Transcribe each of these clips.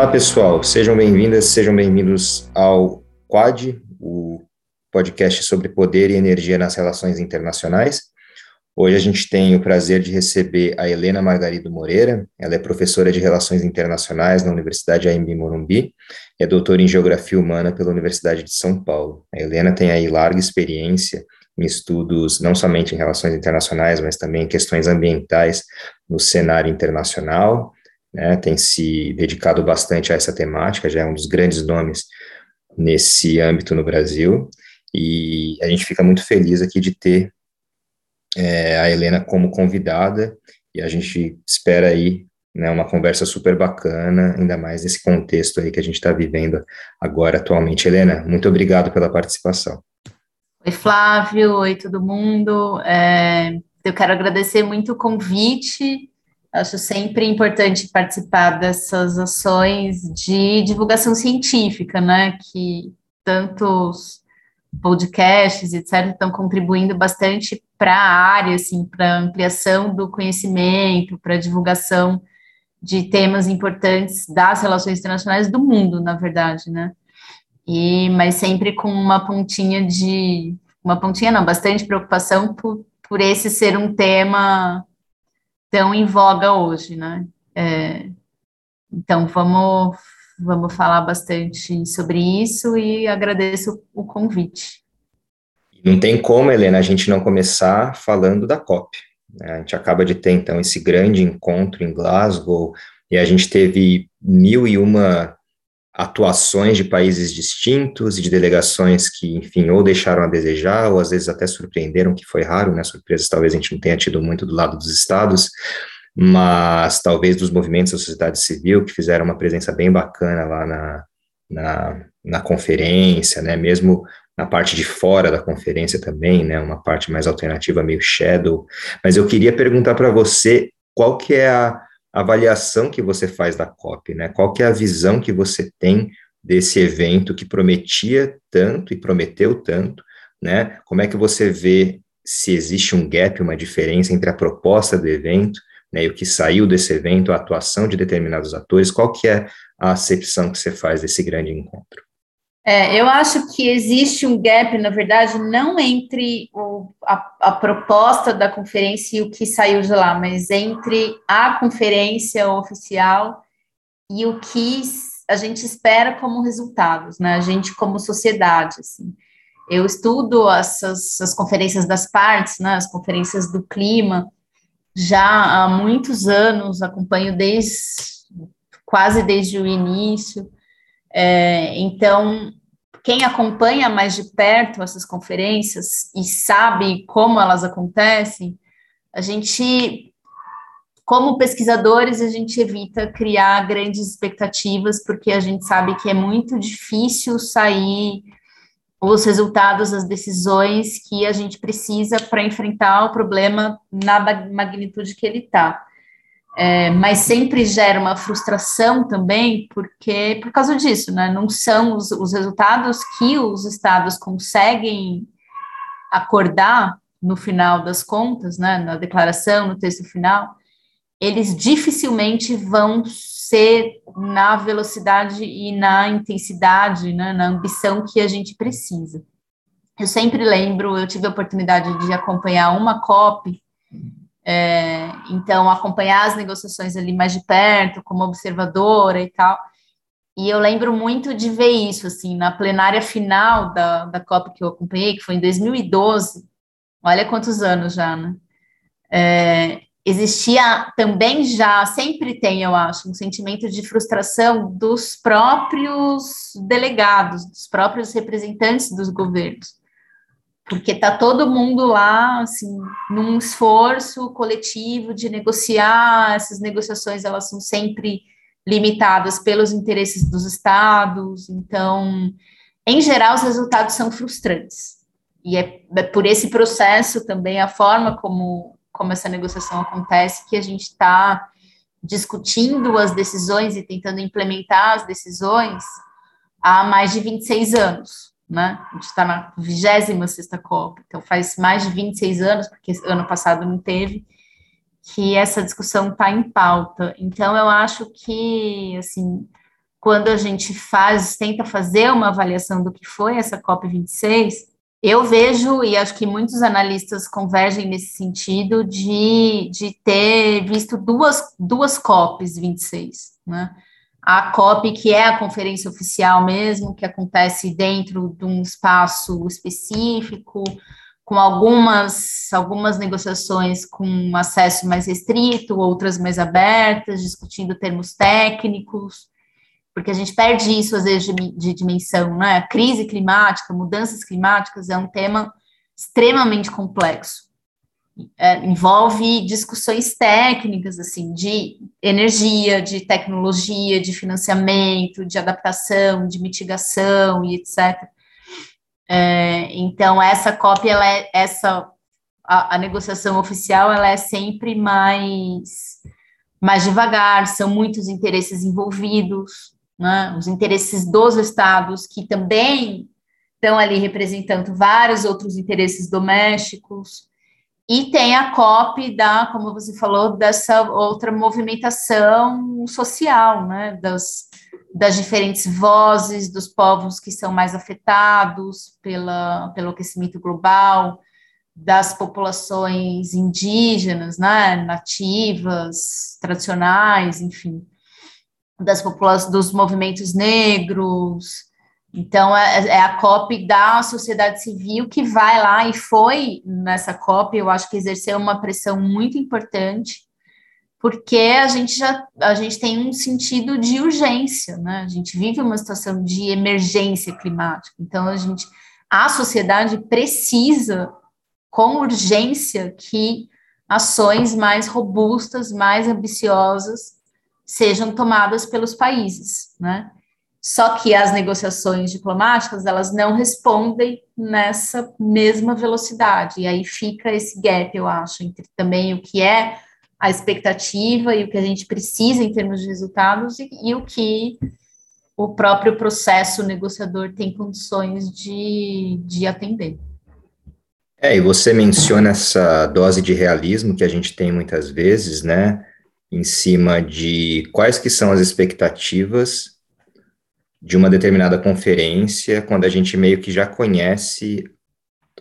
Olá, pessoal. Sejam bem-vindas, sejam bem-vindos ao Quad, o podcast sobre poder e energia nas relações internacionais. Hoje a gente tem o prazer de receber a Helena Margarido Moreira. Ela é professora de Relações Internacionais na Universidade AMB Morumbi, é doutora em Geografia Humana pela Universidade de São Paulo. A Helena tem aí larga experiência em estudos não somente em relações internacionais, mas também em questões ambientais no cenário internacional né, tem se dedicado bastante a essa temática, já é um dos grandes nomes nesse âmbito no Brasil, e a gente fica muito feliz aqui de ter é, a Helena como convidada, e a gente espera aí né, uma conversa super bacana, ainda mais nesse contexto aí que a gente está vivendo agora atualmente. Helena, muito obrigado pela participação. Oi, Flávio, oi todo mundo. É, eu quero agradecer muito o convite Acho sempre importante participar dessas ações de divulgação científica, né? Que tantos podcasts, etc., estão contribuindo bastante para a área, assim, para ampliação do conhecimento, para divulgação de temas importantes das relações internacionais do mundo, na verdade, né? E, mas sempre com uma pontinha de, uma pontinha não, bastante preocupação por, por esse ser um tema tão em voga hoje, né? É, então, vamos, vamos falar bastante sobre isso e agradeço o convite. Não tem como, Helena, a gente não começar falando da COP. Né? A gente acaba de ter, então, esse grande encontro em Glasgow, e a gente teve mil e uma atuações de países distintos e de delegações que, enfim, ou deixaram a desejar, ou às vezes até surpreenderam, que foi raro, né? Surpresas talvez a gente não tenha tido muito do lado dos estados, mas talvez dos movimentos da sociedade civil, que fizeram uma presença bem bacana lá na, na, na conferência, né? Mesmo na parte de fora da conferência também, né? Uma parte mais alternativa, meio shadow. Mas eu queria perguntar para você qual que é a avaliação que você faz da COP, né? Qual que é a visão que você tem desse evento que prometia tanto e prometeu tanto, né? Como é que você vê se existe um gap, uma diferença entre a proposta do evento, né, e o que saiu desse evento, a atuação de determinados atores, qual que é a acepção que você faz desse grande encontro? É, eu acho que existe um gap, na verdade, não entre o, a, a, proposta da conferência e o que saiu de lá, mas entre a conferência oficial e o que a gente espera como resultados, né? A gente como sociedade, assim. Eu estudo essas as conferências das partes, né? As conferências do clima, já há muitos anos, acompanho desde quase desde o início. É, então, quem acompanha mais de perto essas conferências e sabe como elas acontecem, a gente, como pesquisadores, a gente evita criar grandes expectativas, porque a gente sabe que é muito difícil sair os resultados, as decisões que a gente precisa para enfrentar o problema na magnitude que ele está é, mas sempre gera uma frustração também, porque por causa disso, né, não são os, os resultados que os estados conseguem acordar no final das contas, né, na declaração, no texto final, eles dificilmente vão ser na velocidade e na intensidade, né, na ambição que a gente precisa. Eu sempre lembro, eu tive a oportunidade de acompanhar uma COP é, então, acompanhar as negociações ali mais de perto, como observadora e tal. E eu lembro muito de ver isso, assim, na plenária final da, da COP que eu acompanhei, que foi em 2012, olha quantos anos já, né? É, existia também já, sempre tem, eu acho, um sentimento de frustração dos próprios delegados, dos próprios representantes dos governos porque está todo mundo lá, assim, num esforço coletivo de negociar, essas negociações, elas são sempre limitadas pelos interesses dos estados, então, em geral, os resultados são frustrantes, e é, é por esse processo também, a forma como, como essa negociação acontece, que a gente está discutindo as decisões e tentando implementar as decisões há mais de 26 anos, né? A gente está na 26 Copa, então faz mais de 26 anos, porque ano passado não teve, que essa discussão está em pauta. Então, eu acho que, assim, quando a gente faz, tenta fazer uma avaliação do que foi essa COP26, eu vejo, e acho que muitos analistas convergem nesse sentido, de, de ter visto duas, duas COPs 26, né? A COP, que é a conferência oficial mesmo, que acontece dentro de um espaço específico, com algumas, algumas negociações com acesso mais restrito, outras mais abertas, discutindo termos técnicos, porque a gente perde isso às vezes de, de dimensão, né? A crise climática, mudanças climáticas é um tema extremamente complexo. É, envolve discussões técnicas, assim, de energia, de tecnologia, de financiamento, de adaptação, de mitigação e etc. É, então, essa cópia, ela é, essa, a, a negociação oficial, ela é sempre mais, mais devagar, são muitos interesses envolvidos, né, os interesses dos estados, que também estão ali representando vários outros interesses domésticos, e tem a COP da, como você falou, dessa outra movimentação social, né, das, das diferentes vozes dos povos que são mais afetados pela, pelo aquecimento global, das populações indígenas, né, nativas, tradicionais, enfim das populações, dos movimentos negros. Então, é, é, a COP da sociedade civil que vai lá e foi nessa COP, eu acho que exerceu uma pressão muito importante, porque a gente já a gente tem um sentido de urgência, né? A gente vive uma situação de emergência climática. Então, a gente a sociedade precisa com urgência que ações mais robustas, mais ambiciosas sejam tomadas pelos países, né? Só que as negociações diplomáticas, elas não respondem nessa mesma velocidade, e aí fica esse gap, eu acho, entre também o que é a expectativa e o que a gente precisa em termos de resultados e, e o que o próprio processo negociador tem condições de, de atender. É, e você menciona essa dose de realismo que a gente tem muitas vezes, né? em cima de quais que são as expectativas de uma determinada conferência, quando a gente meio que já conhece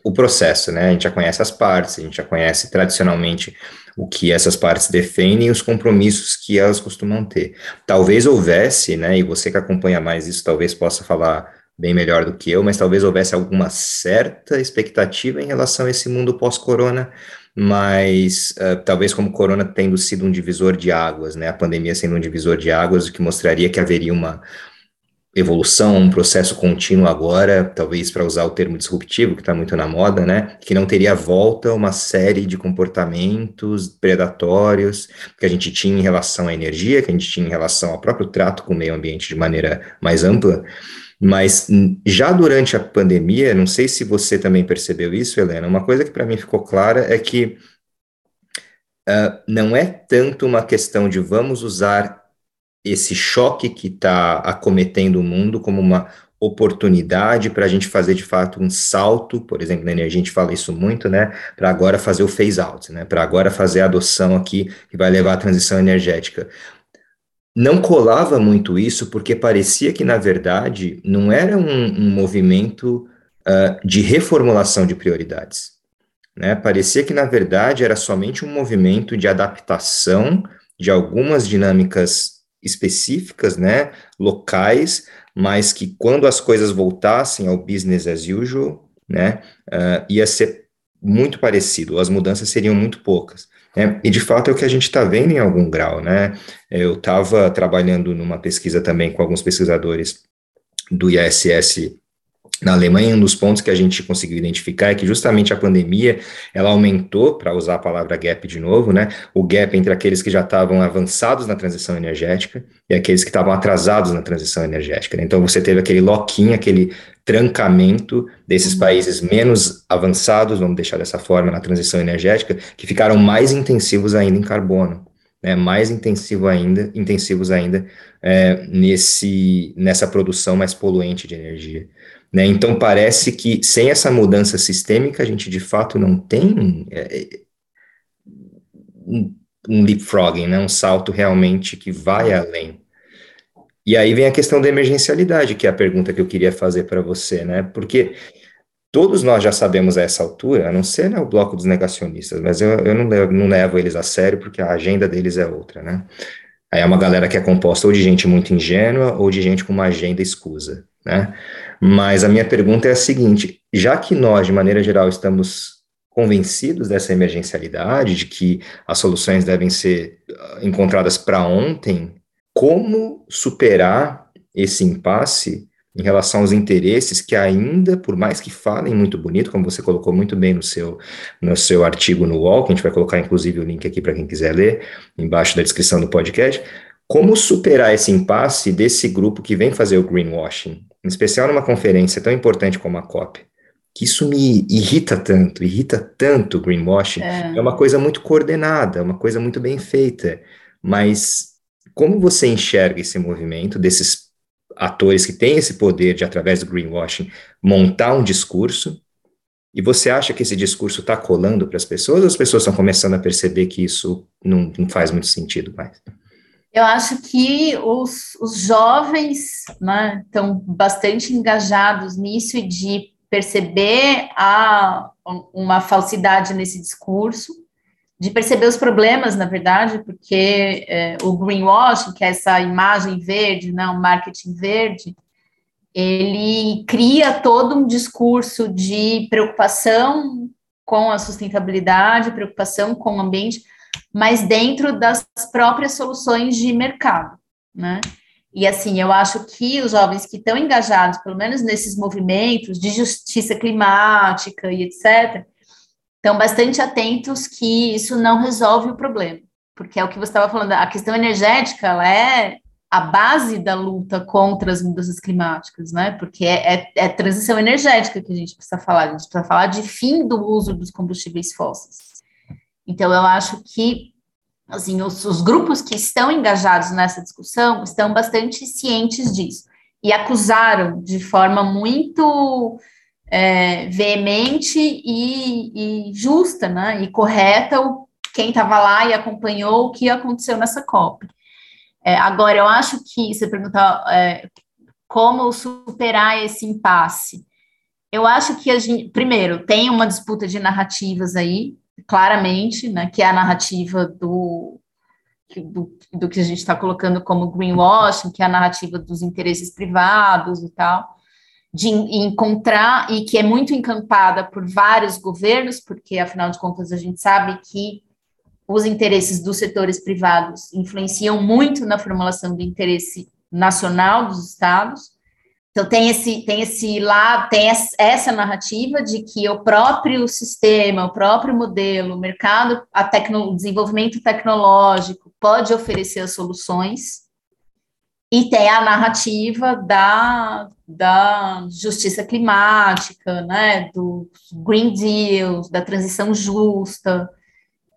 o processo, né? A gente já conhece as partes, a gente já conhece tradicionalmente o que essas partes defendem e os compromissos que elas costumam ter. Talvez houvesse, né? E você que acompanha mais isso, talvez possa falar bem melhor do que eu, mas talvez houvesse alguma certa expectativa em relação a esse mundo pós-corona, mas uh, talvez como corona tendo sido um divisor de águas, né, a pandemia sendo um divisor de águas, o que mostraria que haveria uma evolução, um processo contínuo agora, talvez para usar o termo disruptivo, que está muito na moda, né, que não teria volta uma série de comportamentos predatórios que a gente tinha em relação à energia, que a gente tinha em relação ao próprio trato com o meio ambiente de maneira mais ampla, mas já durante a pandemia, não sei se você também percebeu isso, Helena, uma coisa que para mim ficou clara é que uh, não é tanto uma questão de vamos usar esse choque que está acometendo o mundo como uma oportunidade para a gente fazer de fato um salto, por exemplo, na energia a gente fala isso muito, né, para agora fazer o phase out, né, para agora fazer a adoção aqui que vai levar à transição energética não colava muito isso, porque parecia que, na verdade, não era um, um movimento uh, de reformulação de prioridades. Né? Parecia que, na verdade, era somente um movimento de adaptação de algumas dinâmicas específicas, né, locais, mas que quando as coisas voltassem ao business as usual, né, uh, ia ser muito parecido, as mudanças seriam muito poucas. É, e de fato é o que a gente está vendo em algum grau, né? Eu estava trabalhando numa pesquisa também com alguns pesquisadores do ISS na Alemanha, um dos pontos que a gente conseguiu identificar é que justamente a pandemia, ela aumentou, para usar a palavra gap de novo, né, o gap entre aqueles que já estavam avançados na transição energética e aqueles que estavam atrasados na transição energética. Né? Então você teve aquele lock-in, aquele trancamento desses uhum. países menos avançados, vamos deixar dessa forma, na transição energética, que ficaram mais intensivos ainda em carbono. Né, mais intensivo ainda, intensivos ainda é, nesse, nessa produção mais poluente de energia. Né? Então, parece que sem essa mudança sistêmica, a gente de fato não tem é, é, um, um leapfrogging, né? um salto realmente que vai além. E aí vem a questão da emergencialidade, que é a pergunta que eu queria fazer para você, né? Porque todos nós já sabemos a essa altura, a não ser né, o bloco dos negacionistas, mas eu, eu não, levo, não levo eles a sério porque a agenda deles é outra, né? Aí é uma galera que é composta ou de gente muito ingênua ou de gente com uma agenda escusa, né? Mas a minha pergunta é a seguinte: já que nós, de maneira geral, estamos convencidos dessa emergencialidade, de que as soluções devem ser ah, encontradas para ontem, como superar esse impasse em relação aos interesses que ainda, por mais que falem muito bonito, como você colocou muito bem no seu, no seu artigo no UOL, que a gente vai colocar inclusive o link aqui para quem quiser ler, embaixo da descrição do podcast, como superar esse impasse desse grupo que vem fazer o greenwashing, em especial numa conferência tão importante como a COP? Que isso me irrita tanto, irrita tanto o greenwashing. É. é uma coisa muito coordenada, uma coisa muito bem feita, mas como você enxerga esse movimento desses atores que têm esse poder de, através do greenwashing, montar um discurso, e você acha que esse discurso está colando para as pessoas, ou as pessoas estão começando a perceber que isso não, não faz muito sentido mais? Eu acho que os, os jovens né, estão bastante engajados nisso e de perceber a, uma falsidade nesse discurso, de perceber os problemas, na verdade, porque é, o greenwashing, que é essa imagem verde, né, marketing verde, ele cria todo um discurso de preocupação com a sustentabilidade, preocupação com o ambiente, mas dentro das próprias soluções de mercado, né? E assim, eu acho que os jovens que estão engajados, pelo menos nesses movimentos de justiça climática e etc., estão bastante atentos que isso não resolve o problema, porque é o que você estava falando, a questão energética ela é a base da luta contra as mudanças climáticas, né? Porque é, é, é transição energética que a gente precisa falar, a gente precisa falar de fim do uso dos combustíveis fósseis. Então, eu acho que assim, os, os grupos que estão engajados nessa discussão estão bastante cientes disso e acusaram de forma muito é, veemente e, e, justa, né, e correta o, quem estava lá e acompanhou o que aconteceu nessa COP. É, agora, eu acho que você perguntar é, como superar esse impasse. Eu acho que a gente, primeiro, tem uma disputa de narrativas aí, claramente, né, que é a narrativa do, do, do que a gente está colocando como greenwashing, que é a narrativa dos interesses privados e tal de encontrar e que é muito encampada por vários governos, porque afinal de contas a gente sabe que os interesses dos setores privados influenciam muito na formulação do interesse nacional dos estados. Então tem esse tem esse lá tem essa narrativa de que o próprio sistema, o próprio modelo, o mercado, a tecno, o desenvolvimento tecnológico pode oferecer as soluções e tem a narrativa da, da justiça climática, né, do Green Deal, da transição justa,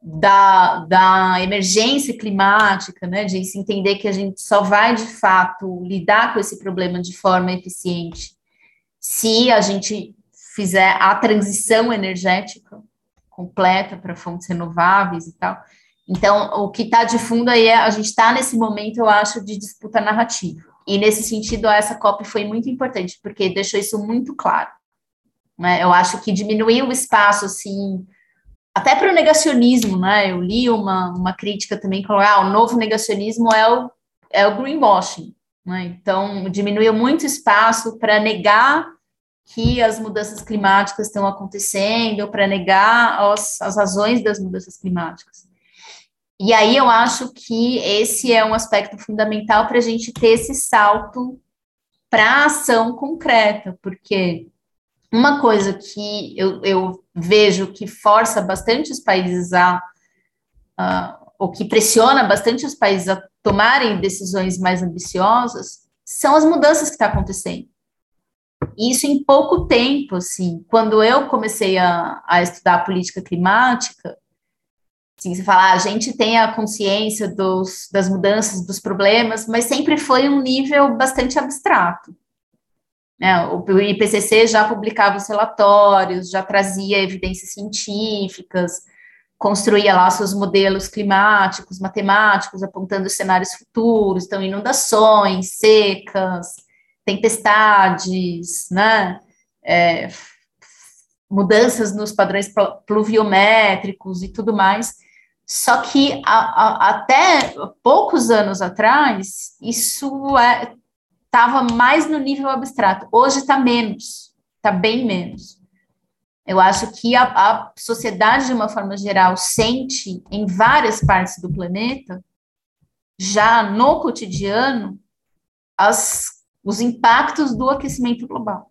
da, da emergência climática, né, de se entender que a gente só vai, de fato, lidar com esse problema de forma eficiente se a gente fizer a transição energética completa para fontes renováveis e tal. Então, o que está de fundo aí é a gente está nesse momento, eu acho, de disputa narrativa. E nesse sentido, essa COP foi muito importante, porque deixou isso muito claro. Né? Eu acho que diminuiu o espaço, assim, até para o negacionismo, né? Eu li uma, uma crítica também que falou: ah, o novo negacionismo é o, é o greenwashing. Né? Então, diminuiu muito espaço para negar que as mudanças climáticas estão acontecendo, para negar as, as razões das mudanças climáticas. E aí eu acho que esse é um aspecto fundamental para a gente ter esse salto para ação concreta, porque uma coisa que eu, eu, vejo que força bastante os países a, ou que pressiona bastante os países a tomarem decisões mais ambiciosas, são as mudanças que estão tá acontecendo. Isso em pouco tempo, assim, quando eu comecei a, a estudar política climática, Assim, você fala, ah, a gente tem a consciência dos, das mudanças, dos problemas, mas sempre foi um nível bastante abstrato. Né? O, IPCC já publicava os relatórios, já trazia evidências científicas, construía lá seus modelos climáticos, matemáticos, apontando cenários futuros, então inundações, secas, tempestades, né? É, mudanças nos padrões pluviométricos e tudo mais. Só que a, a, até poucos anos atrás, isso estava mais no nível abstrato. Hoje está menos, está bem menos. Eu acho que a, a sociedade, de uma forma geral, sente em várias partes do planeta, já no cotidiano, as, os impactos do aquecimento global.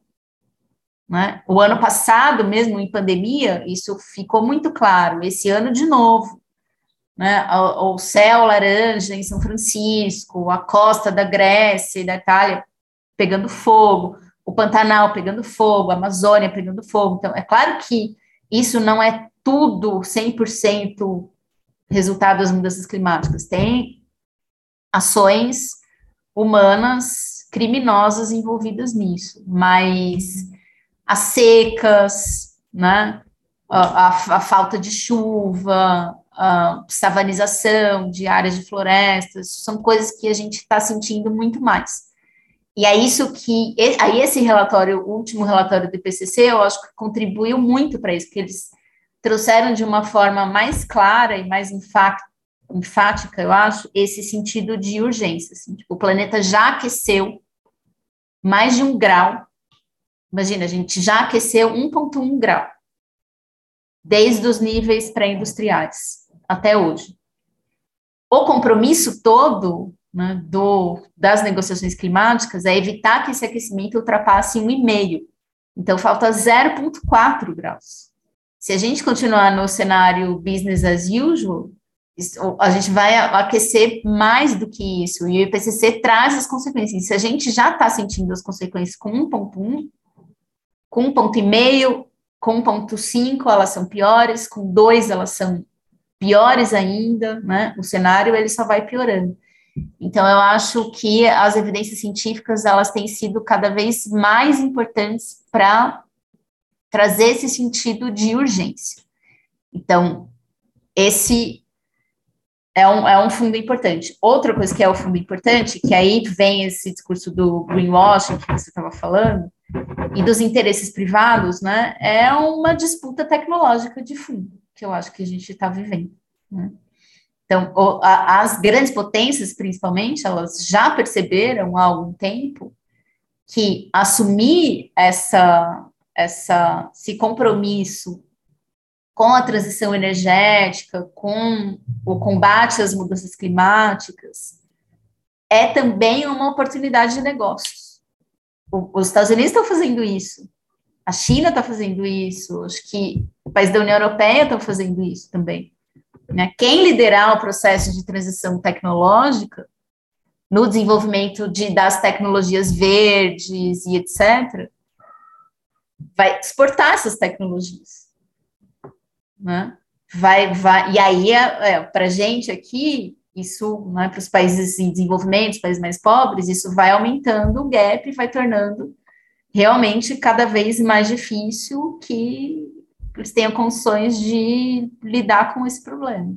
Né? O ano passado, mesmo em pandemia, isso ficou muito claro. Esse ano, de novo, né? o, céu laranja em São Francisco, a costa da Grécia e da Itália pegando fogo, o Pantanal pegando fogo, a Amazônia pegando fogo. Então, é claro que isso não é tudo 100% resultado das mudanças climáticas. Tem ações humanas criminosas envolvidas nisso, mas as secas, né? A, a, a, falta de chuva, a savanização de áreas de florestas, são coisas que a gente está sentindo muito mais. E é isso que, aí esse relatório, o último relatório do IPCC, eu acho que contribuiu muito para isso, porque eles trouxeram de uma forma mais clara e mais enfática, eu acho, esse sentido de urgência. Assim, tipo, o planeta já aqueceu mais de um grau Imagina, a gente já aqueceu 1,1 grau, desde os níveis pré-industriais até hoje. O compromisso todo né, do, das negociações climáticas é evitar que esse aquecimento ultrapasse 1,5. Então, falta 0,4 graus. Se a gente continuar no cenário business as usual, a gente vai aquecer mais do que isso, e o IPCC traz as consequências. Se a gente já está sentindo as consequências com 1,1, com um ponto e meio, com um ponto cinco elas são piores, com dois elas são piores ainda, né? O cenário ele só vai piorando. Então eu acho que as evidências científicas elas têm sido cada vez mais importantes para trazer esse sentido de urgência. Então esse é um, é um fundo importante. Outra coisa que é o fundo importante, que aí vem esse discurso do greenwashing que você estava falando, e dos interesses privados, né, é uma disputa tecnológica de fundo, que eu acho que a gente está vivendo. Né? Então, o, a, as grandes potências, principalmente, elas já perceberam há algum tempo que assumir essa, essa, esse compromisso com a transição energética, com o combate às mudanças climáticas, é também uma oportunidade de negócios os Estados Unidos estão fazendo isso, a China está fazendo isso, acho que os países da União Europeia estão fazendo isso também. Né? Quem liderar o processo de transição tecnológica no desenvolvimento de, das tecnologias verdes e etc., vai exportar essas tecnologias. Né? Vai, vai, e aí, é, é para a gente aqui, isso, né, para os países em desenvolvimento, os países mais pobres, isso vai aumentando o gap e vai tornando realmente cada vez mais difícil que eles tenham condições de lidar com esse problema.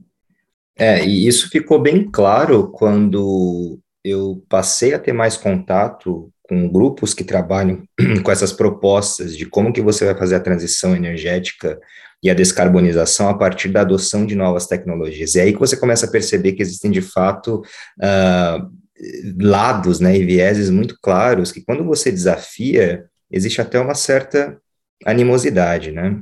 É, e isso ficou bem claro quando eu passei a ter mais contato com grupos que trabalham com essas propostas de como que você vai fazer a transição energética e a descarbonização a partir da adoção de novas tecnologias. E é aí que você começa a perceber que existem, de fato, uh, lados né, e vieses muito claros, que quando você desafia, existe até uma certa animosidade, né?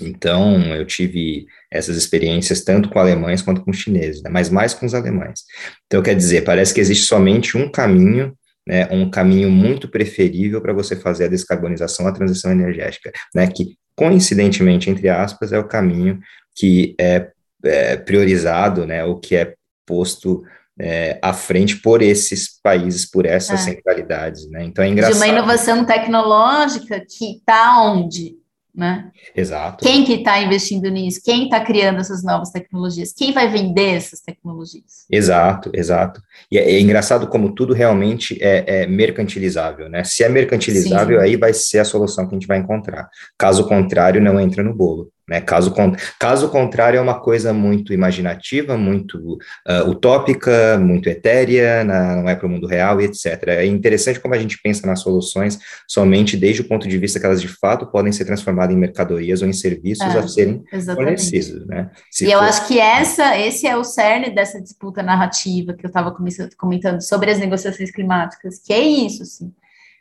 Então, eu tive essas experiências tanto com alemães quanto com chineses, né, mas mais com os alemães. Então, quer dizer, parece que existe somente um caminho né, um caminho muito preferível para você fazer a descarbonização, a transição energética, né, que coincidentemente, entre aspas, é o caminho que é, é priorizado, né, o que é posto é, à frente por esses países, por essas é. centralidades, né? Então é engraçado. De uma inovação tecnológica que está onde? né? Exato. Quem que está investindo nisso? Quem está criando essas novas tecnologias? Quem vai vender essas tecnologias? Exato, exato. E é, é engraçado como tudo realmente é, é mercantilizável, né? Se é mercantilizável, Sim. aí vai ser a solução que a gente vai encontrar. Caso contrário, não entra no bolo. Né? Caso, caso contrário, é uma coisa muito imaginativa, muito uh, utópica, muito etérea, na, não é para o mundo real e etc. É interessante como a gente pensa nas soluções somente desde o ponto de vista que elas de fato podem ser transformadas em mercadorias ou em serviços é, a serem fornecidos. Né? Se e for... eu acho que essa, esse é o cerne dessa disputa narrativa que eu estava comentando sobre as negociações climáticas, que é isso, assim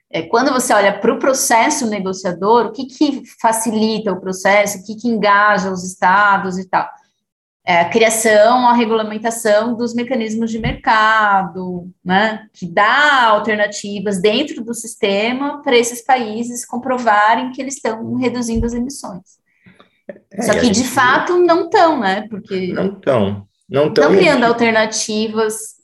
é, quando você olha para o processo negociador, o que, que facilita o processo, o que, que engaja os estados e tal? É a criação, a regulamentação dos mecanismos de mercado, né, que dá alternativas dentro do sistema para esses países comprovarem que eles estão reduzindo as emissões. É, Só que, de fato, não estão, né? Porque não estão. Não estão criando alternativas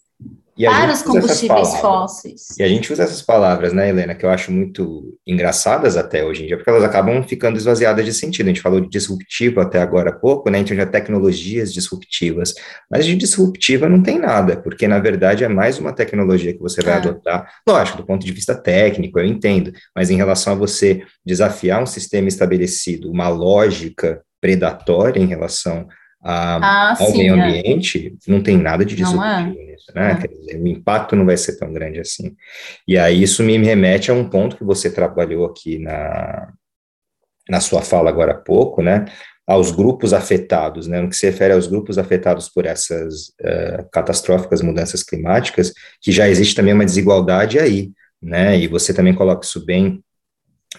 para os combustíveis fósseis. E a gente usa essas palavras, né, Helena, que eu acho muito engraçadas até hoje em dia, porque elas acabam ficando esvaziadas de sentido. A gente falou de disruptivo até agora há pouco, né, a gente usa tecnologias disruptivas, mas de disruptiva não tem nada, porque na verdade é mais uma tecnologia que você vai é. adotar. Lógico, do ponto de vista técnico, eu entendo, mas em relação a você desafiar um sistema estabelecido, uma lógica predatória em relação a, ah, ao sim, meio é. ambiente, é. não tem nada de disruptivo é. nisso, né? É. Quer dizer, o impacto não vai ser tão grande assim. E aí isso me remete a um ponto que você trabalhou aqui na, na sua fala agora há pouco, né? Aos grupos afetados, né? No que se refere aos grupos afetados por essas uh, catastróficas mudanças climáticas, que já existe também uma desigualdade aí, né? E você também coloca isso bem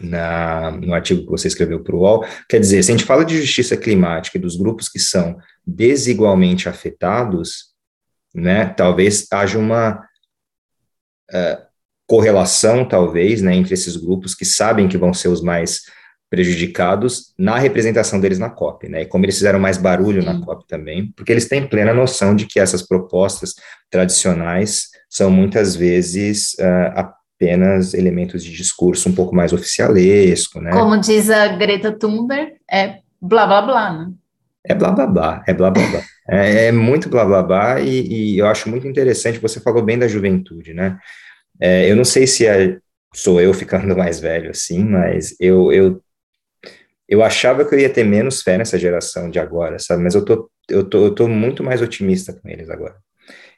na, no artigo que você escreveu para o UOL. Quer dizer, se a gente fala de justiça climática e dos grupos que são desigualmente afetados, né, talvez haja uma uh, correlação, talvez, né, entre esses grupos que sabem que vão ser os mais prejudicados na representação deles na COP, né, e como eles fizeram mais barulho Sim. na COP também, porque eles têm plena noção de que essas propostas tradicionais são muitas vezes uh, apenas elementos de discurso um pouco mais oficialesco, né? Como diz a Greta Thunberg, é blá blá blá, né? É blá blá blá, é blá blá blá. é, é, muito blá blá blá e, e, eu acho muito interessante, você falou bem da juventude, né? É, eu não sei se é, sou eu ficando mais velho assim, mas eu, eu, eu achava que eu ia ter menos fé nessa geração de agora, sabe? Mas eu tô, eu tô, eu tô muito mais otimista com eles agora.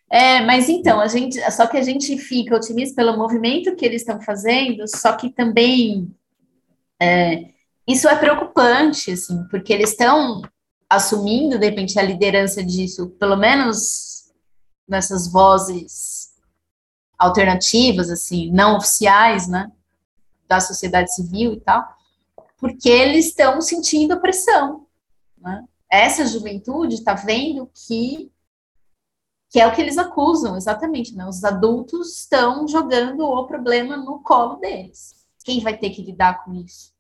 É, mas então, a gente, só que a gente fica otimista pelo movimento que eles estão fazendo, só que também é, isso é preocupante, assim, porque eles estão assumindo, de repente, a liderança disso, pelo menos nessas vozes alternativas, assim, não oficiais, né, da sociedade civil e tal, porque eles estão sentindo pressão, né? Essa juventude está vendo que que é o que eles acusam, exatamente, né? Os adultos estão jogando o problema no colo deles. Quem vai ter que lidar com isso?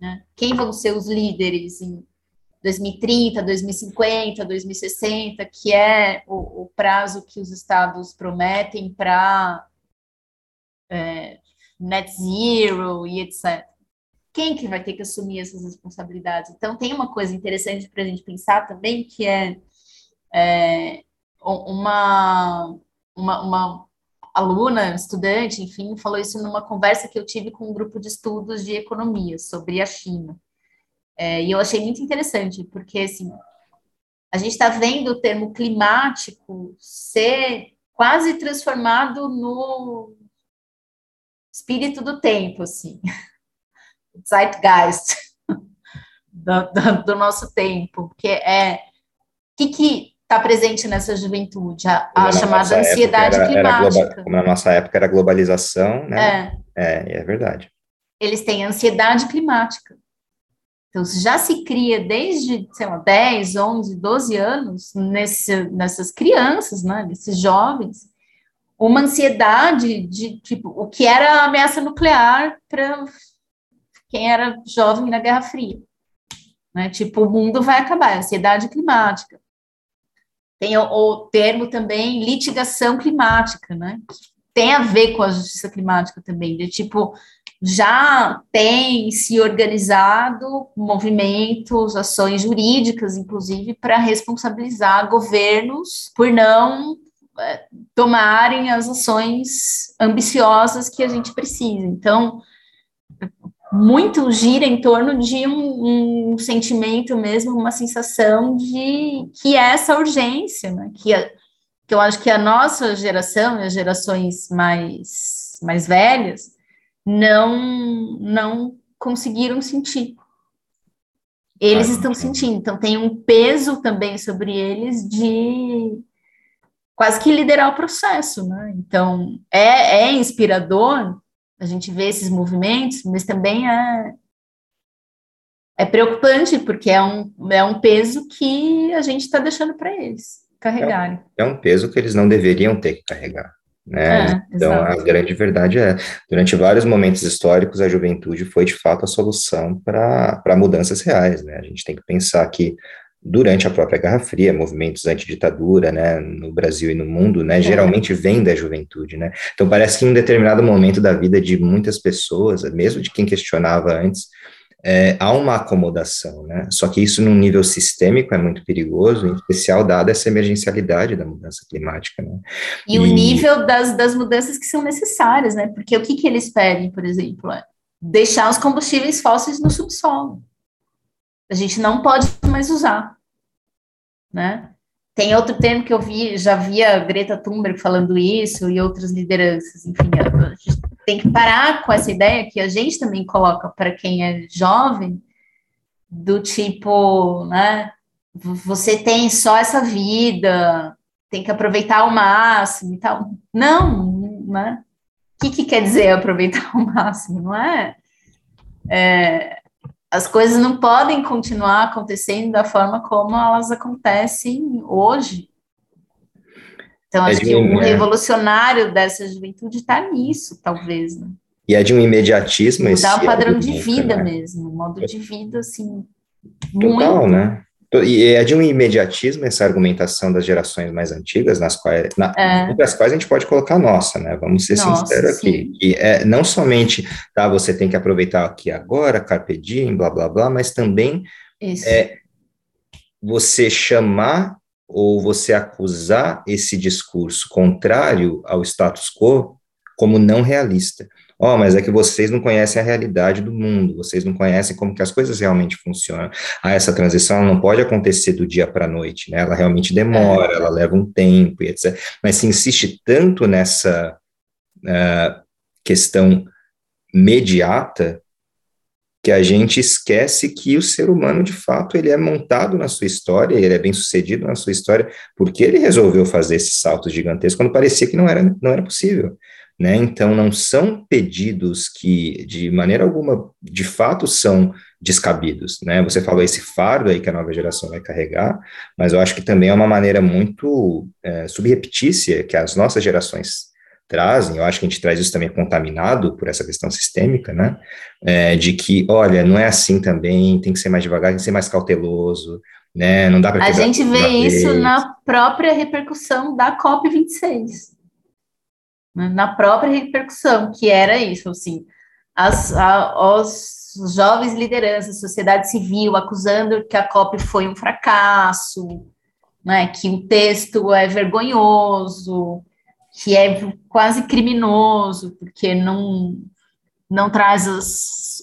Né? Quem vão ser os líderes em 2030, 2050, 2060, que é o, o prazo que os estados prometem para é, net zero e etc. Quem que vai ter que assumir essas responsabilidades? Então, tem uma coisa interessante para a gente pensar também, que é, é uma, uma, uma aluna, estudante, enfim, falou isso numa conversa que eu tive com um grupo de estudos de economia sobre a China. É, e eu achei muito interessante, porque, assim, a gente está vendo o termo climático ser quase transformado no espírito do tempo, assim, zeitgeist do, do, do nosso tempo, que é que, que está presente nessa juventude, a, a chamada ansiedade era, climática. Era como na nossa época era globalização, né? É. é, é verdade. Eles têm ansiedade climática. Então, já se cria desde, sei lá, 10, 11, 12 anos, nesse, nessas crianças, né, nesses jovens, uma ansiedade de, tipo, o que era ameaça nuclear para quem era jovem na Guerra Fria. Né? Tipo, o mundo vai acabar, ansiedade climática. Tem o, o termo também litigação climática, né? Tem a ver com a justiça climática também, de tipo, já tem se organizado movimentos, ações jurídicas, inclusive, para responsabilizar governos por não é, tomarem as ações ambiciosas que a gente precisa. Então, muito gira em torno de um, um, sentimento mesmo, uma sensação de que é essa urgência, né? que, a, que eu acho que a nossa geração, as gerações mais, mais velhas, não, não conseguiram sentir. Eles estão sentindo, então tem um peso também sobre eles de quase que liderar o processo, né? Então é, é inspirador a gente vê esses movimentos, mas também é é preocupante porque é um, é um peso que a gente está deixando para eles carregarem. É um, é um peso que eles não deveriam ter que carregar. Né? É, então, exato. a grande verdade é, durante vários momentos históricos, a juventude foi de fato a solução para mudanças reais. Né? A gente tem que pensar que durante a própria Guerra Fria, movimentos anti-ditadura, né, no Brasil e no mundo, né, geralmente vem da juventude, né, então parece que em um determinado momento da vida de muitas pessoas, mesmo de quem questionava antes, é, há uma acomodação, né? Só que isso num nível sistêmico é muito perigoso, em especial dada essa emergencialidade da mudança climática, né? E, e, o nível das, das mudanças que são necessárias, né? Porque o que, que eles pedem, por exemplo, é deixar os combustíveis fósseis no subsolo. A gente não pode mais usar, né? Tem outro termo que eu vi, já via Greta Thunberg falando isso e outras lideranças, enfim, a gente tem que parar com essa ideia que a gente também coloca para quem é jovem, do tipo, né? Você tem só essa vida, tem que aproveitar ao máximo e tal. Não, né? O que, que quer dizer aproveitar ao máximo? Não é? é as coisas não podem continuar acontecendo da forma como elas acontecem hoje. Então, é acho que o um, revolucionário dessa juventude está nisso, talvez. Né? E é de um imediatismo. Mudar o padrão de vida né? mesmo, modo de vida, assim. Total, muito. né? E é de um imediatismo essa argumentação das gerações mais antigas, nas quais, na, é. entre as quais a gente pode colocar a nossa, né? Vamos ser nossa, sinceros aqui. E é, não somente, tá, você tem que aproveitar aqui agora, carpe diem, blá, blá, blá, mas também Isso. é você chamar ou você acusar esse discurso contrário ao status quo como não realista. Ó, oh, mas é que vocês não conhecem a realidade do mundo, vocês não conhecem como que as coisas realmente funcionam. Ah, essa transição não pode acontecer do dia para a noite, né? Ela realmente demora, é. ela leva um tempo e etc. Mas se insiste tanto nessa uh, questão mediata que a gente esquece que o ser humano, de fato, ele é montado na sua história, ele é bem sucedido na sua história, porque ele resolveu fazer esses saltos gigantescos quando parecia que não era, não era possível. Né? Então, não são pedidos que, de maneira alguma, de fato são descabidos. Né? Você falou esse fardo aí que a nova geração vai carregar, mas eu acho que também é uma maneira muito é, subreptícia que as nossas gerações trazem, eu acho que a gente traz isso também contaminado por essa questão sistêmica, né, é, de que, olha, não é assim também, tem que ser mais devagar, tem que ser mais cauteloso, né, não dá para... A gente vê isso vez. na própria repercussão da COP26, na própria repercussão, que era isso, assim, as, a, os jovens lideranças, sociedade civil, acusando que a COP foi um fracasso, né, que o texto é vergonhoso, que é quase criminoso, porque não, não traz as.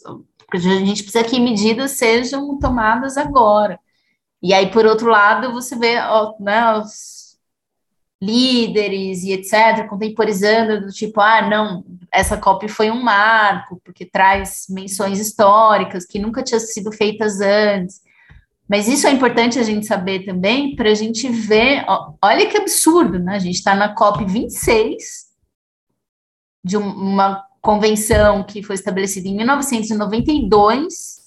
A gente precisa que medidas sejam tomadas agora. E aí, por outro lado, você vê né, os líderes e etc., contemporizando do tipo, ah, não, essa COP foi um marco, porque traz menções históricas que nunca tinham sido feitas antes. Mas isso é importante a gente saber também, para a gente ver, ó, olha que absurdo, né? A gente está na COP 26, de uma convenção que foi estabelecida em 1992,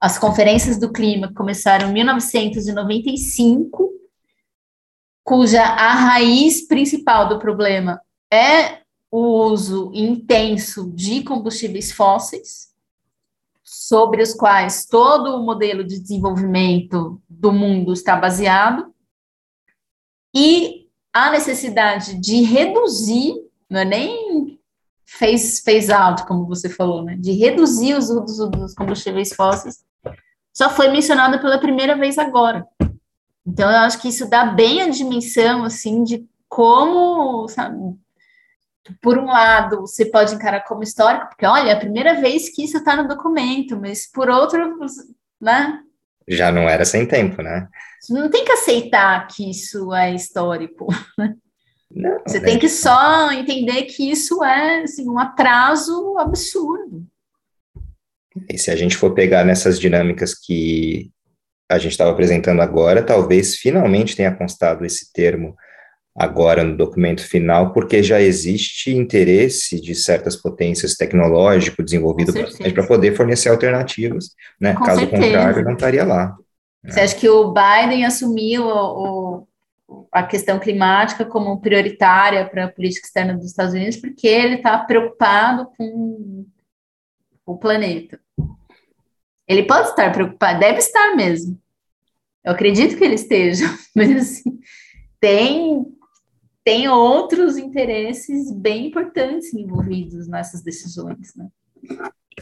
as conferências do clima começaram em 1995, cuja a raiz principal do problema é o uso intenso de combustíveis fósseis, sobre os quais todo o modelo de desenvolvimento do mundo está baseado, e a necessidade de reduzir, não é nem fez, fez alto, como você falou, né, de reduzir os usos dos combustíveis fósseis, só foi mencionada pela primeira vez agora. Então, eu acho que isso dá bem a dimensão, assim, de como, sabe, por um lado, você pode encarar como histórico, porque olha, é a primeira vez que isso está no documento, mas por outro, né? Já não era sem tempo, né? Você não tem que aceitar que isso é histórico. Né? Não, você tem que só entender que isso é assim, um atraso absurdo. E se a gente for pegar nessas dinâmicas que a gente estava apresentando agora, talvez finalmente tenha constado esse termo agora no documento final, porque já existe interesse de certas potências tecnológico desenvolvido para poder fornecer alternativas, né? Com Caso certeza. contrário, não estaria lá. Né? Você acha que o Biden assumiu o, o, a questão climática como prioritária para a política externa dos Estados Unidos porque ele está preocupado com o planeta? Ele pode estar preocupado, deve estar mesmo. Eu acredito que ele esteja, mas assim, tem tem outros interesses bem importantes envolvidos nessas decisões, né?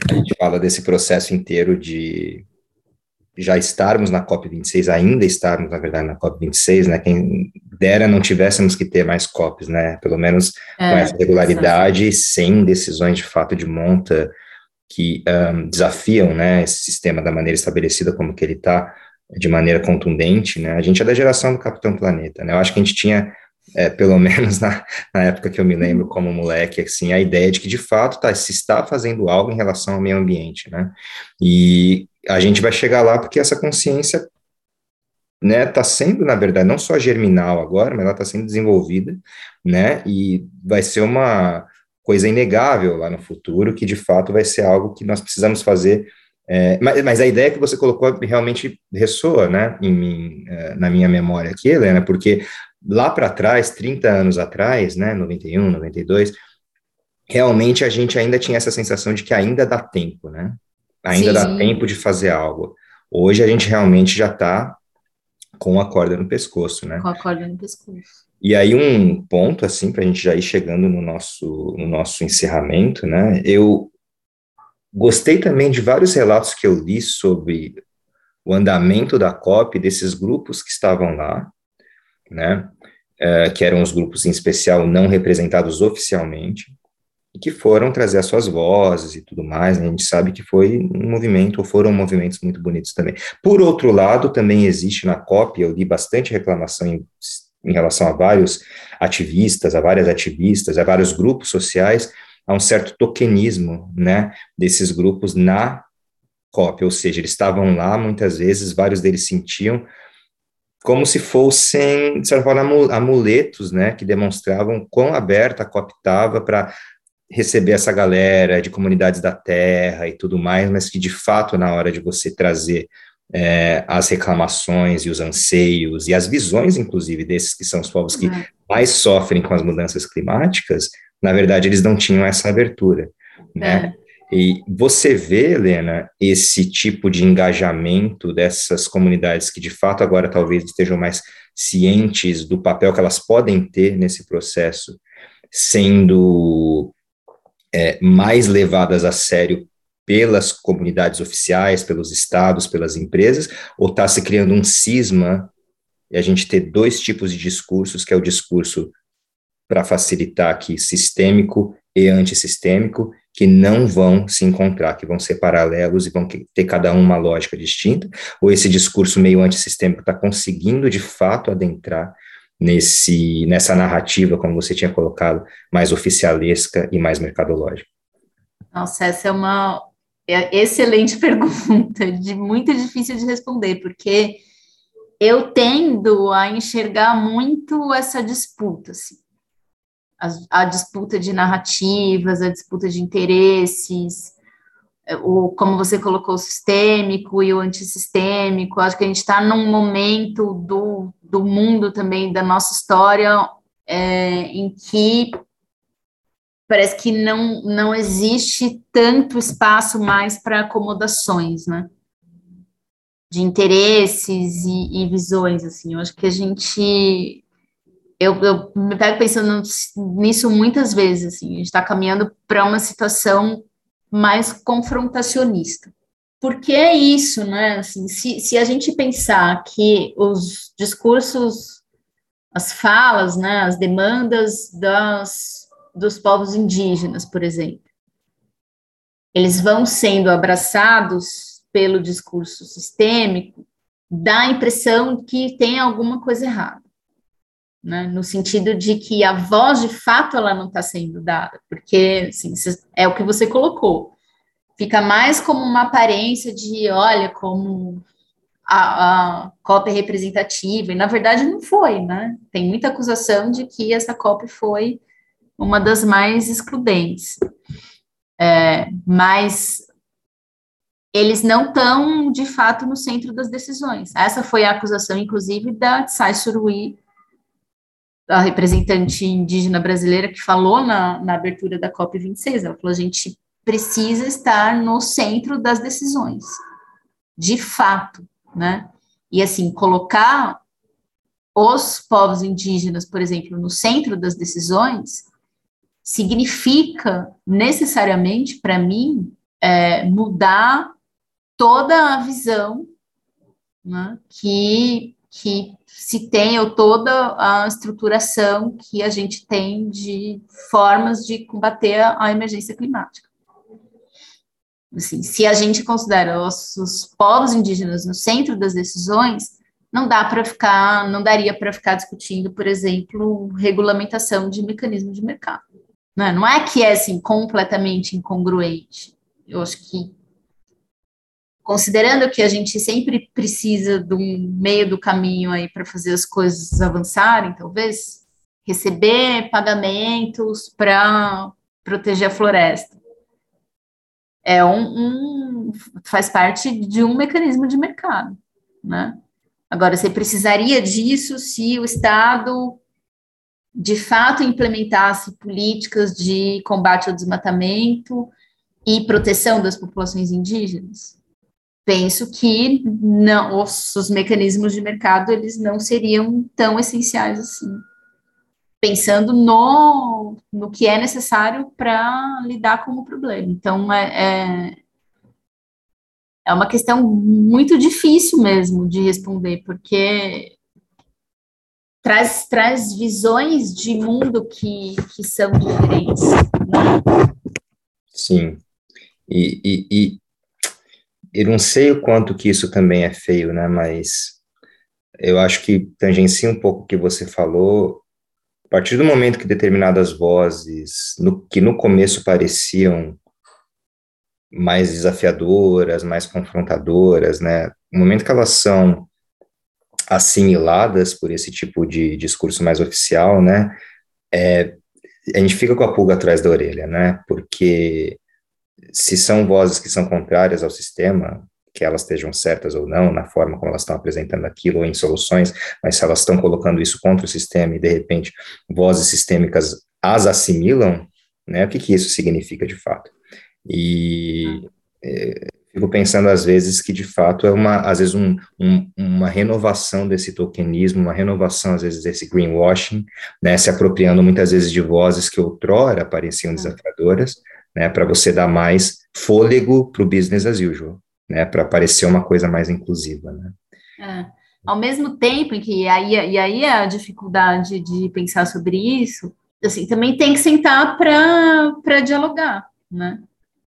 A gente fala desse processo inteiro de já estarmos na COP26, ainda estarmos, na verdade, na COP26, né? Quem dera não tivéssemos que ter mais COPs, né? Pelo menos é, com essa regularidade, sem decisões de fato de monta que um, desafiam, né, esse sistema da maneira estabelecida como que ele está, de maneira contundente, né? A gente é da geração do Capitão Planeta, né? Eu acho que a gente tinha é, pelo menos na, na, época que eu me lembro como moleque, assim, a ideia de que de fato tá, se está fazendo algo em relação ao meio ambiente, né? E a gente vai chegar lá porque essa consciência né, está sendo, na verdade, não só germinal agora, mas ela está sendo desenvolvida, né, e vai ser uma coisa inegável lá no futuro, que de fato vai ser algo que nós precisamos fazer, é, mas, mas, a ideia que você colocou realmente ressoa, né, em mim, é, na minha memória aqui, Helena, porque lá para trás, 30 anos atrás, né, 91, 92, realmente a gente ainda tinha essa sensação de que ainda dá tempo, né? Ainda Sim. dá tempo de fazer algo. Hoje a gente realmente já está com a corda no pescoço, né? Com a corda no pescoço. E aí um ponto, assim, para a gente já ir chegando no nosso, no nosso encerramento, né? Eu gostei também de vários relatos que eu li sobre o andamento da COP, desses grupos que estavam lá, né? uh, que eram os grupos em especial não representados oficialmente, e que foram trazer as suas vozes e tudo mais, né? a gente sabe que foi um movimento, ou foram movimentos muito bonitos também. Por outro lado, também existe na COP, eu li bastante reclamação em, em relação a vários ativistas, a várias ativistas, a vários grupos sociais, há um certo tokenismo, né, desses grupos na COP, ou seja, eles estavam lá muitas vezes, vários deles sentiam como se fossem, de certa forma, amuletos, né, que demonstravam quão aberta a COP estava para receber essa galera de comunidades da terra e tudo mais, mas que, de fato, na hora de você trazer é, as reclamações e os anseios e as visões, inclusive, desses que são os povos que uhum. mais sofrem com as mudanças climáticas, na verdade, eles não tinham essa abertura, né? É. E você vê, Helena, esse tipo de engajamento dessas comunidades que de fato agora talvez estejam mais cientes do papel que elas podem ter nesse processo, sendo é, mais levadas a sério pelas comunidades oficiais, pelos estados, pelas empresas, ou está se criando um cisma e a gente ter dois tipos de discursos, que é o discurso para facilitar aqui sistêmico e antissistêmico, que não vão se encontrar, que vão ser paralelos e vão ter cada um uma lógica distinta, ou esse discurso meio antissistêmico está conseguindo de fato adentrar nesse nessa narrativa, como você tinha colocado, mais oficialesca e mais mercadológica? Nossa, essa é uma é excelente pergunta, de muito difícil de responder, porque eu tendo a enxergar muito essa disputa, assim a, a disputa de narrativas, a disputa de interesses, o, como você colocou, o sistêmico e o antissistêmico. Acho que a gente está num momento do, do mundo também, da nossa história, é, em que parece que não, não existe tanto espaço mais para acomodações, né? De interesses e, e visões, assim. Eu acho que a gente eu, eu me pego pensando nisso muitas vezes, assim, a gente está caminhando para uma situação mais confrontacionista. Porque é isso, né? Assim, se, se a gente pensar que os discursos, as falas, né, as demandas das dos povos indígenas, por exemplo. Eles vão sendo abraçados pelo discurso sistêmico, dá a impressão que tem alguma coisa errada. Né, no sentido de que a voz de fato ela não está sendo dada, porque assim, é o que você colocou, fica mais como uma aparência de olha como a, a é representativa, e na verdade não foi, né? Tem muita acusação de que essa COP foi uma das mais excludentes. É, mas eles não estão, de fato, no centro das decisões. Essa foi a acusação, inclusive, da Tsai Surui, a representante indígena brasileira, que falou na, na abertura da COP26. Ela falou: a gente precisa estar no centro das decisões, de fato né? E assim, colocar os povos indígenas, por exemplo, no centro das decisões, significa necessariamente, para mim, é, mudar toda a visão né, que, que se tem, ou toda a estruturação que a gente tem de formas de combater a emergência climática. Assim, se a gente considera os, os povos indígenas no centro das decisões, não dá para ficar, não daria para ficar discutindo, por exemplo, regulamentação de mecanismo de mercado. Não é, não é que é assim completamente incongruente. Eu acho que considerando que a gente sempre precisa de um meio do caminho aí para fazer as coisas avançarem, talvez receber pagamentos para proteger a floresta é um, um, faz parte de um mecanismo de mercado, né? Agora, você precisaria disso se o Estado de fato implementasse políticas de combate ao desmatamento e proteção das populações indígenas? Penso que não, os, os mecanismos de mercado eles não seriam tão essenciais assim pensando no, no que é necessário para lidar com o problema. Então, é, é, é uma questão muito difícil mesmo de responder, porque traz, traz visões de mundo que, que são diferentes. Né? Sim. E, e, e eu não sei o quanto que isso também é feio, né? Mas eu acho que tangencia um pouco o que você falou a partir do momento que determinadas vozes, no, que no começo pareciam mais desafiadoras, mais confrontadoras, né, no momento que elas são assimiladas por esse tipo de discurso mais oficial, né, é, a gente fica com a pulga atrás da orelha, né, porque se são vozes que são contrárias ao sistema, que elas estejam certas ou não, na forma como elas estão apresentando aquilo, ou em soluções, mas se elas estão colocando isso contra o sistema e, de repente, vozes sistêmicas as assimilam, né, o que, que isso significa de fato? E é, fico pensando, às vezes, que, de fato, é uma, às vezes, um, um, uma renovação desse tokenismo, uma renovação, às vezes, desse greenwashing, né, se apropriando, muitas vezes, de vozes que outrora pareciam desafiadoras, né, para você dar mais fôlego para o business as usual né, para parecer uma coisa mais inclusiva, né? É. Ao mesmo tempo em que aí e aí a dificuldade de pensar sobre isso, assim, também tem que sentar para dialogar, né?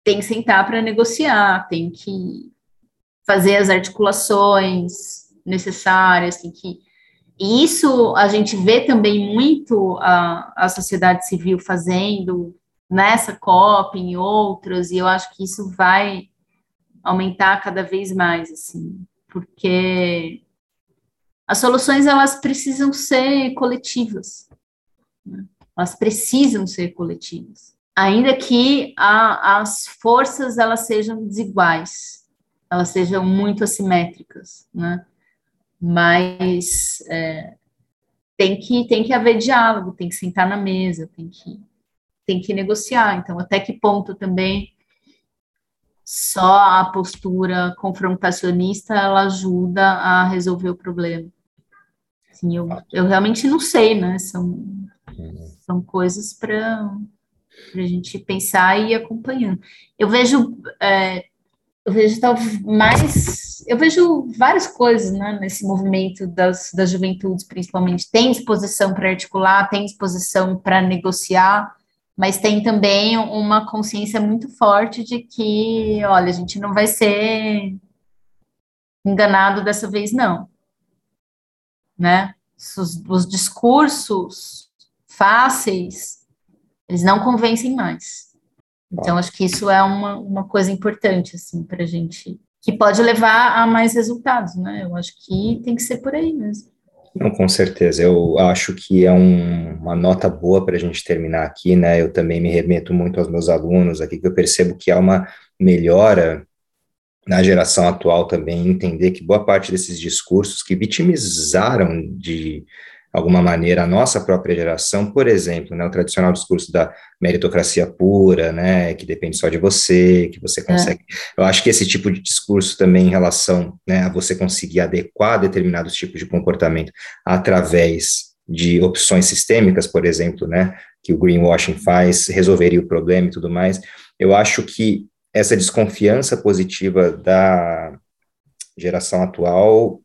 Tem que sentar para negociar, tem que fazer as articulações necessárias, tem que e isso a gente vê também muito a, a sociedade civil fazendo nessa COP, em outras, e eu acho que isso vai aumentar cada vez mais, assim, porque as soluções elas precisam ser coletivas, né? elas precisam ser coletivas, ainda que a, as forças elas sejam desiguais, elas sejam muito assimétricas, né? Mas é, tem que tem que haver diálogo, tem que sentar na mesa, tem que tem que negociar. Então, até que ponto também só a postura confrontacionista ela ajuda a resolver o problema. Assim, eu, eu realmente não sei, né? São, são coisas para a gente pensar e ir acompanhando. Eu vejo, é, eu vejo talvez mais, eu vejo várias coisas, né? Nesse movimento das, das juventudes, principalmente. Tem disposição para articular, tem disposição para negociar, mas tem também uma consciência muito forte de que, olha, a gente não vai ser enganado dessa vez, não. Né? Os, os discursos fáceis, eles não convencem mais. Então, acho que isso é uma, uma coisa importante, assim, para a gente, que pode levar a mais resultados, né? Eu acho que tem que ser por aí mesmo. Não, com certeza. Eu acho que é um, uma nota boa para a gente terminar aqui, né? Eu também me remeto muito aos meus alunos aqui, que eu percebo que há uma melhora na geração atual também, entender que boa parte desses discursos que vitimizaram de alguma maneira a nossa própria geração, por exemplo, né, o tradicional discurso da meritocracia pura, né, que depende só de você, que você é. consegue. É. Eu acho que esse tipo de discurso também em relação né, a você conseguir adequar determinados tipos de comportamento através de opções sistêmicas, por exemplo, né, que o greenwashing faz, resolveria o problema e tudo mais. Eu acho que essa desconfiança positiva da geração atual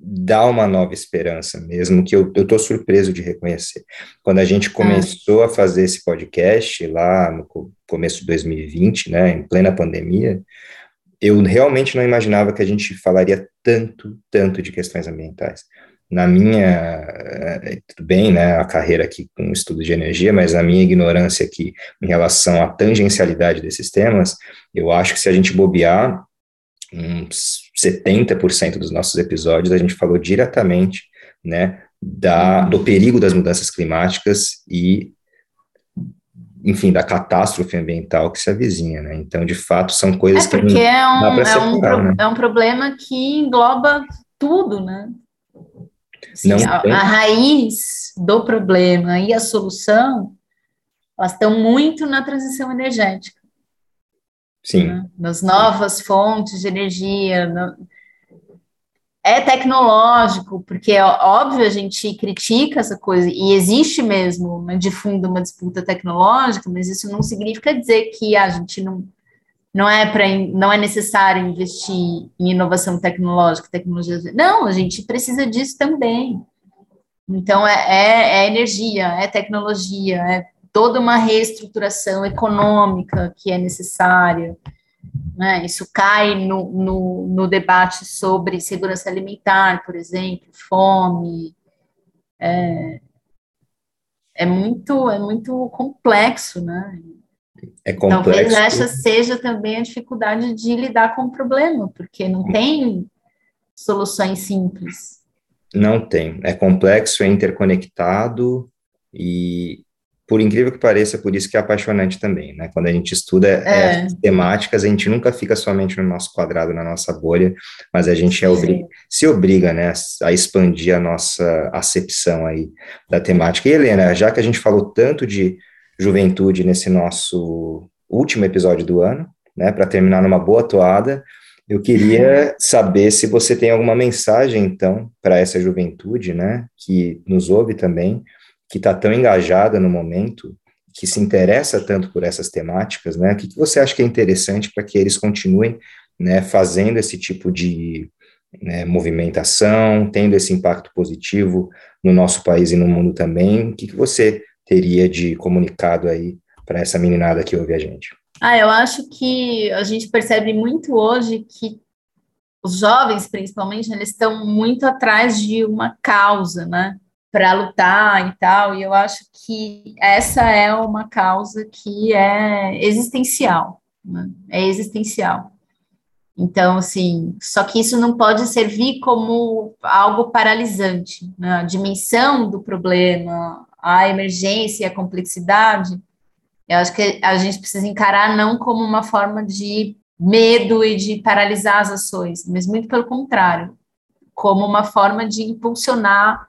dá uma nova esperança mesmo, que eu estou surpreso de reconhecer. Quando a gente começou ah. a fazer esse podcast lá no começo de 2020, né, em plena pandemia, eu realmente não imaginava que a gente falaria tanto, tanto de questões ambientais. Na minha, eh, tudo bem, né, a carreira aqui com estudo de energia, mas a minha ignorância aqui em relação à tangencialidade desses temas, eu acho que se a gente bobear, uns 70% dos nossos episódios a gente falou diretamente, né, da, do perigo das mudanças climáticas e, enfim, da catástrofe ambiental que se avizinha, né? Então, de fato, são coisas é que não é um, dá para é separar, um, né? É um problema que engloba tudo, né? Assim, a, a raiz do problema e a solução, elas estão muito na transição energética. Sim. Né? Nas novas fontes de energia. No... É tecnológico, porque é óbvio a gente critica essa coisa, e existe mesmo né, de fundo uma disputa tecnológica, mas isso não significa dizer que a gente não, não é para não é necessário investir em inovação tecnológica, tecnologia. Não, a gente precisa disso também. Então é, é, é energia, é tecnologia, é toda uma reestruturação econômica que é necessária. Né? Isso cai no, no, no, debate sobre segurança alimentar, por exemplo, fome. É, é, muito, é muito complexo, né? É complexo. Talvez essa seja também a dificuldade de lidar com o problema, porque não tem soluções simples. Não tem. É complexo, é interconectado e, por incrível que pareça, por isso que é apaixonante também, né? Quando a gente estuda é. temáticas, a gente nunca fica somente no nosso quadrado, na nossa bolha, mas a gente é obri se obriga, né, a expandir a nossa acepção aí da temática. E Helena, já que a gente falou tanto de juventude nesse nosso último episódio do ano, né, para terminar numa boa toada, eu queria saber se você tem alguma mensagem, então, para essa juventude, né, que nos ouve também, que está tão engajada no momento, que se interessa tanto por essas temáticas, né? O que, que você acha que é interessante para que eles continuem, né, fazendo esse tipo de né, movimentação, tendo esse impacto positivo no nosso país e no mundo também? O que, que você teria de comunicado aí para essa meninada que ouve a gente? Ah, eu acho que a gente percebe muito hoje que os jovens, principalmente, eles estão muito atrás de uma causa, né? Para lutar e tal, e eu acho que essa é uma causa que é existencial, né? é existencial. Então, assim, só que isso não pode servir como algo paralisante, né? a dimensão do problema, a emergência e a complexidade, eu acho que a gente precisa encarar não como uma forma de medo e de paralisar as ações, mas muito pelo contrário, como uma forma de impulsionar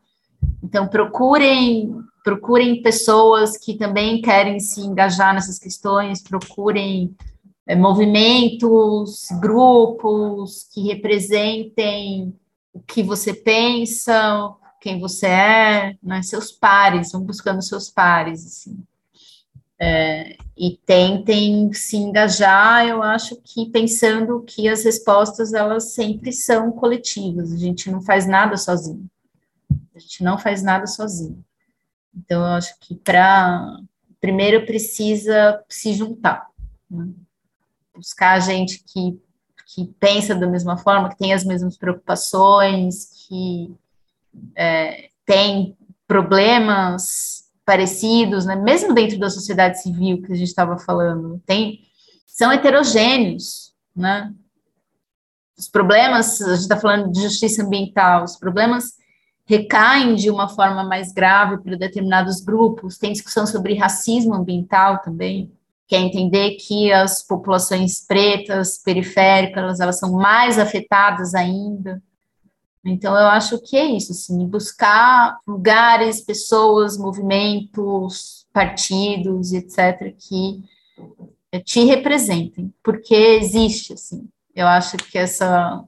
então, procurem procurem pessoas que também querem se engajar nessas questões, procurem é, movimentos, grupos que representem o que você pensa, quem você é, né, seus pares, vão buscando seus pares, assim. É, e tentem se engajar, eu acho que pensando que as respostas, elas sempre são coletivas, a gente não faz nada sozinho. A gente não faz nada sozinho. Então, eu acho que para primeiro precisa se juntar, né? buscar gente que, que pensa da mesma forma, que tem as mesmas preocupações, que é, tem problemas parecidos, né? mesmo dentro da sociedade civil que a gente estava falando, tem, são heterogêneos, né? Os problemas, a gente está falando de justiça ambiental, os problemas recaem de uma forma mais grave para determinados grupos. Tem discussão sobre racismo ambiental também, que é entender que as populações pretas, periféricas, elas são mais afetadas ainda. Então, eu acho que é isso, assim, buscar lugares, pessoas, movimentos, partidos, etc., que te representem, porque existe, assim. Eu acho que essa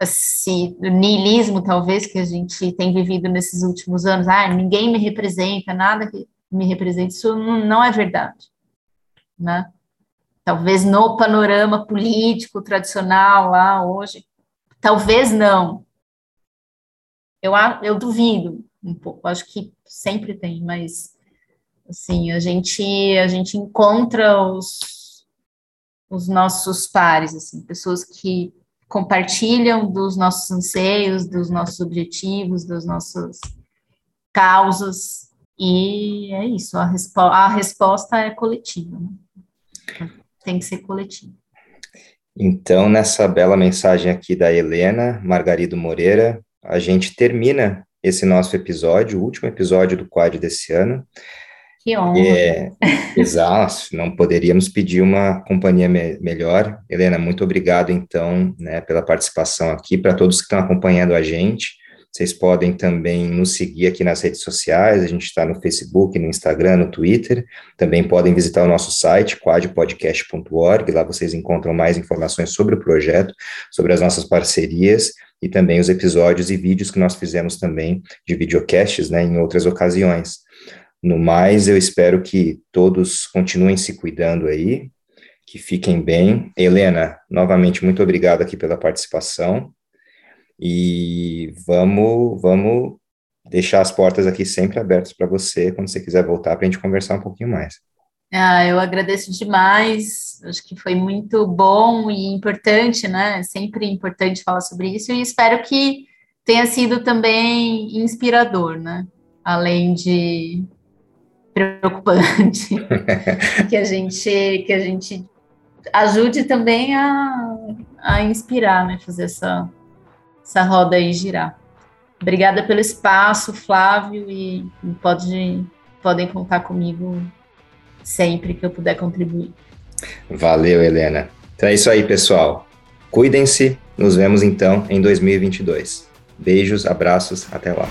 esse niilismo, talvez, que a gente tem vivido nesses últimos anos, ah, ninguém me representa, nada que me representa, isso não é verdade, né? Talvez no panorama político tradicional lá hoje, talvez não. Eu, eu duvido um pouco, acho que sempre tem, mas assim, a gente a gente encontra os, os nossos pares, assim, pessoas que compartilham dos nossos anseios, dos nossos objetivos, das nossas causas, e é isso, a, respo a resposta é coletiva, né? tem que ser coletiva. Então, nessa bela mensagem aqui da Helena Margarido Moreira, a gente termina esse nosso episódio, o último episódio do quadro desse ano. Que honra. É, exato, não poderíamos pedir uma companhia me melhor. Helena, muito obrigado, então, né, pela participação aqui. Para todos que estão acompanhando a gente, vocês podem também nos seguir aqui nas redes sociais, a gente está no Facebook, no Instagram, no Twitter. Também podem visitar o nosso site, quadpodcast.org, lá vocês encontram mais informações sobre o projeto, sobre as nossas parcerias e também os episódios e vídeos que nós fizemos também de videocasts, né, em outras ocasiões. No mais, eu espero que todos continuem se cuidando aí, que fiquem bem. Helena, novamente, muito obrigado aqui pela participação. E vamos, vamos deixar as portas aqui sempre abertas para você, quando você quiser voltar, para a gente conversar um pouquinho mais. Ah, eu agradeço demais, acho que foi muito bom e importante, né? É sempre importante falar sobre isso, e espero que tenha sido também inspirador, né? Além de preocupante, que a gente que a gente ajude também a, a inspirar, né? Fazer essa, essa roda aí girar. Obrigada pelo espaço, Flávio, e pode, podem contar comigo sempre que eu puder contribuir. Valeu, Helena. Então é isso aí, pessoal. Cuidem-se. Nos vemos então em 2022. Beijos, abraços, até lá.